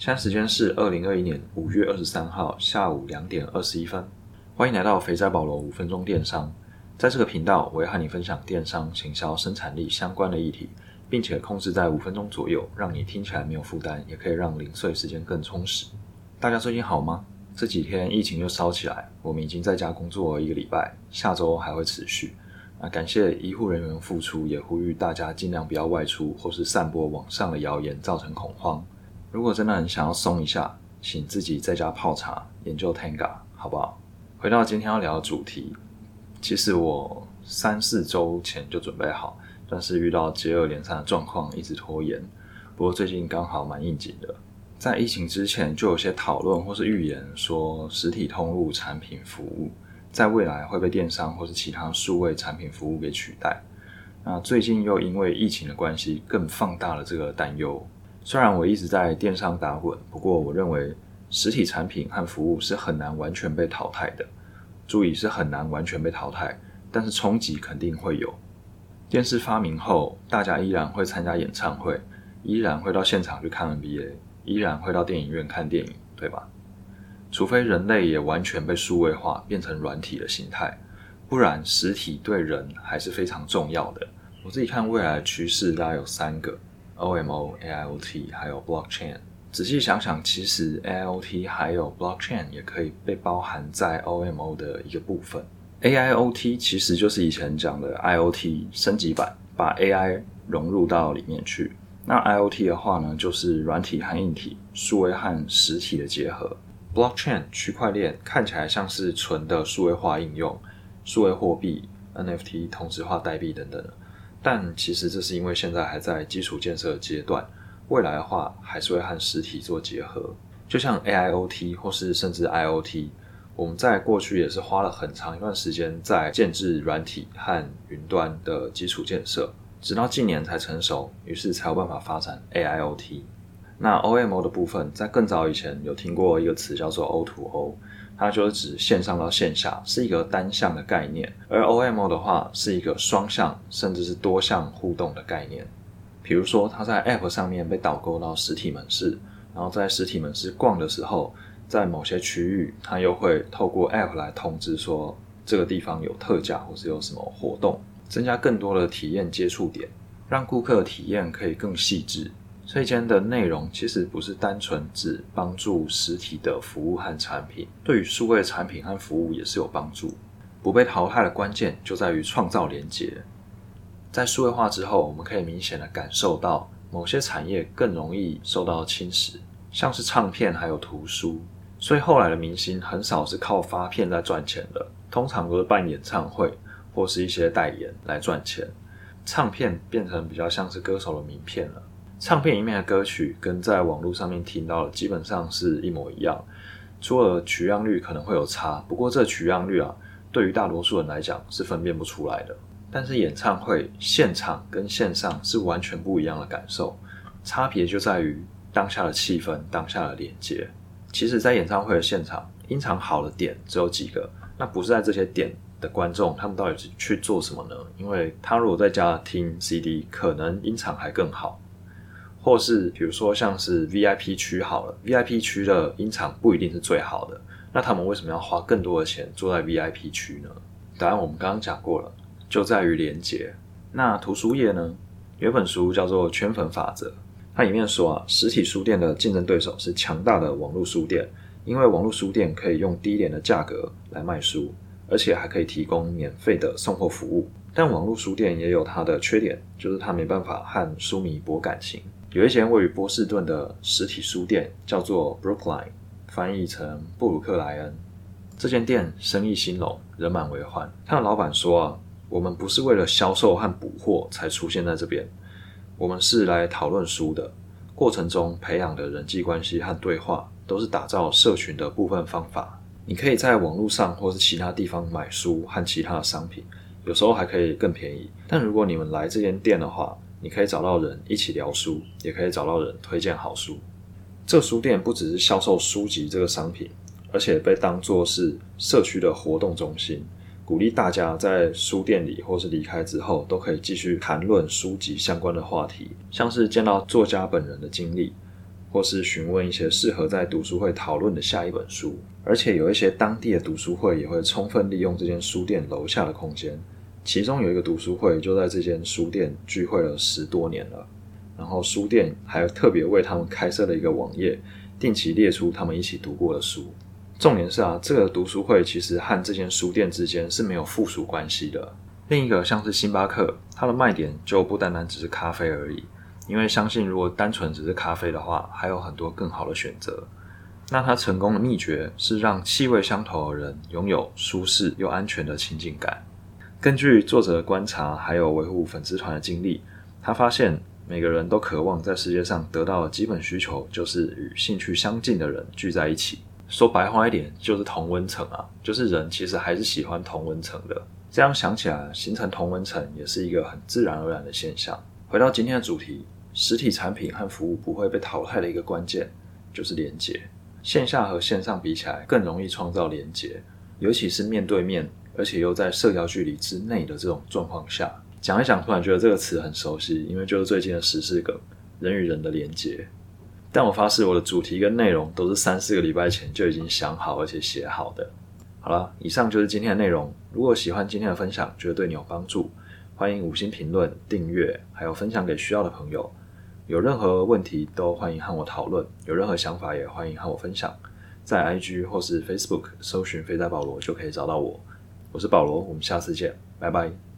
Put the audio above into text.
现在时间是二零二一年五月二十三号下午两点二十一分。欢迎来到肥仔保罗五分钟电商。在这个频道，我会和你分享电商、行销、生产力相关的议题，并且控制在五分钟左右，让你听起来没有负担，也可以让零碎时间更充实。大家最近好吗？这几天疫情又烧起来，我们已经在家工作一个礼拜，下周还会持续。那感谢医护人员付出，也呼吁大家尽量不要外出或是散播网上的谣言，造成恐慌。如果真的很想要松一下，请自己在家泡茶，研究 Tanga，好不好？回到今天要聊的主题，其实我三四周前就准备好，但是遇到接二连三的状况，一直拖延。不过最近刚好蛮应景的，在疫情之前就有些讨论或是预言说，实体通路产品服务。在未来会被电商或是其他数位产品服务给取代。那最近又因为疫情的关系，更放大了这个担忧。虽然我一直在电商打滚，不过我认为实体产品和服务是很难完全被淘汰的。注意是很难完全被淘汰，但是冲击肯定会有。电视发明后，大家依然会参加演唱会，依然会到现场去看 NBA，依然会到电影院看电影，对吧？除非人类也完全被数位化，变成软体的形态，不然实体对人还是非常重要的。我自己看未来的趋势大概有三个：OMO、AIoT 还有 Blockchain。仔细想想，其实 AIoT 还有 Blockchain 也可以被包含在 OMO 的一个部分。AIoT 其实就是以前讲的 IoT 升级版，把 AI 融入到里面去。那 IoT 的话呢，就是软体和硬体、数位和实体的结合。Blockchain 区块链看起来像是纯的数位化应用，数位货币、NFT、同质化代币等等，但其实这是因为现在还在基础建设阶段，未来的话还是会和实体做结合。就像 AIoT 或是甚至 IoT，我们在过去也是花了很长一段时间在建制软体和云端的基础建设，直到近年才成熟，于是才有办法发展 AIoT。那 OMO 的部分，在更早以前有听过一个词叫做 O2O，它就是指线上到线下，是一个单向的概念；而 OMO 的话，是一个双向甚至是多项互动的概念。比如说，它在 App 上面被导购到实体门市，然后在实体门市逛的时候，在某些区域，它又会透过 App 来通知说这个地方有特价或是有什么活动，增加更多的体验接触点，让顾客体验可以更细致。这间的内容其实不是单纯只帮助实体的服务和产品，对于数位产品和服务也是有帮助。不被淘汰的关键就在于创造连结。在数位化之后，我们可以明显的感受到某些产业更容易受到侵蚀，像是唱片还有图书。所以后来的明星很少是靠发片在赚钱的，通常都是办演唱会或是一些代言来赚钱。唱片变成比较像是歌手的名片了。唱片里面的歌曲跟在网络上面听到的基本上是一模一样，除了取样率可能会有差，不过这取样率啊，对于大多数人来讲是分辨不出来的。但是演唱会现场跟线上是完全不一样的感受，差别就在于当下的气氛、当下的连接。其实，在演唱会的现场，音场好的点只有几个，那不是在这些点的观众，他们到底是去做什么呢？因为他如果在家听 CD，可能音场还更好。或是比如说像是 VIP 区好了，VIP 区的音场不一定是最好的，那他们为什么要花更多的钱坐在 VIP 区呢？答案我们刚刚讲过了，就在于连接。那图书业呢？有本书叫做《圈粉法则》，它里面说啊，实体书店的竞争对手是强大的网络书店，因为网络书店可以用低廉的价格来卖书，而且还可以提供免费的送货服务。但网络书店也有它的缺点，就是它没办法和书迷博感情。有一间位于波士顿的实体书店，叫做 Brookline，翻译成布鲁克莱恩。这间店生意兴隆，人满为患。他的老板说啊，我们不是为了销售和补货才出现在这边，我们是来讨论书的。过程中培养的人际关系和对话，都是打造社群的部分方法。你可以在网络上或是其他地方买书和其他的商品，有时候还可以更便宜。但如果你们来这间店的话，你可以找到人一起聊书，也可以找到人推荐好书。这书店不只是销售书籍这个商品，而且被当作是社区的活动中心，鼓励大家在书店里或是离开之后，都可以继续谈论书籍相关的话题，像是见到作家本人的经历，或是询问一些适合在读书会讨论的下一本书。而且有一些当地的读书会也会充分利用这间书店楼下的空间。其中有一个读书会就在这间书店聚会了十多年了。然后书店还特别为他们开设了一个网页，定期列出他们一起读过的书。重点是啊，这个读书会其实和这间书店之间是没有附属关系的。另一个像是星巴克，它的卖点就不单单只是咖啡而已，因为相信如果单纯只是咖啡的话，还有很多更好的选择。那它成功的秘诀是让气味相投的人拥有舒适又安全的亲近感。根据作者的观察，还有维护粉丝团的经历，他发现。每个人都渴望在世界上得到的基本需求，就是与兴趣相近的人聚在一起。说白话一点，就是同温层啊，就是人其实还是喜欢同温层的。这样想起来，形成同温层也是一个很自然而然的现象。回到今天的主题，实体产品和服务不会被淘汰的一个关键，就是连接。线下和线上比起来，更容易创造连接，尤其是面对面，而且又在社交距离之内的这种状况下。讲一讲，突然觉得这个词很熟悉，因为就是最近的时事梗“人与人的连接”。但我发誓，我的主题跟内容都是三四个礼拜前就已经想好而且写好的。好了，以上就是今天的内容。如果喜欢今天的分享，觉得对你有帮助，欢迎五星评论、订阅，还有分享给需要的朋友。有任何问题都欢迎和我讨论，有任何想法也欢迎和我分享。在 IG 或是 Facebook 搜寻“肥仔保罗”就可以找到我。我是保罗，我们下次见，拜拜。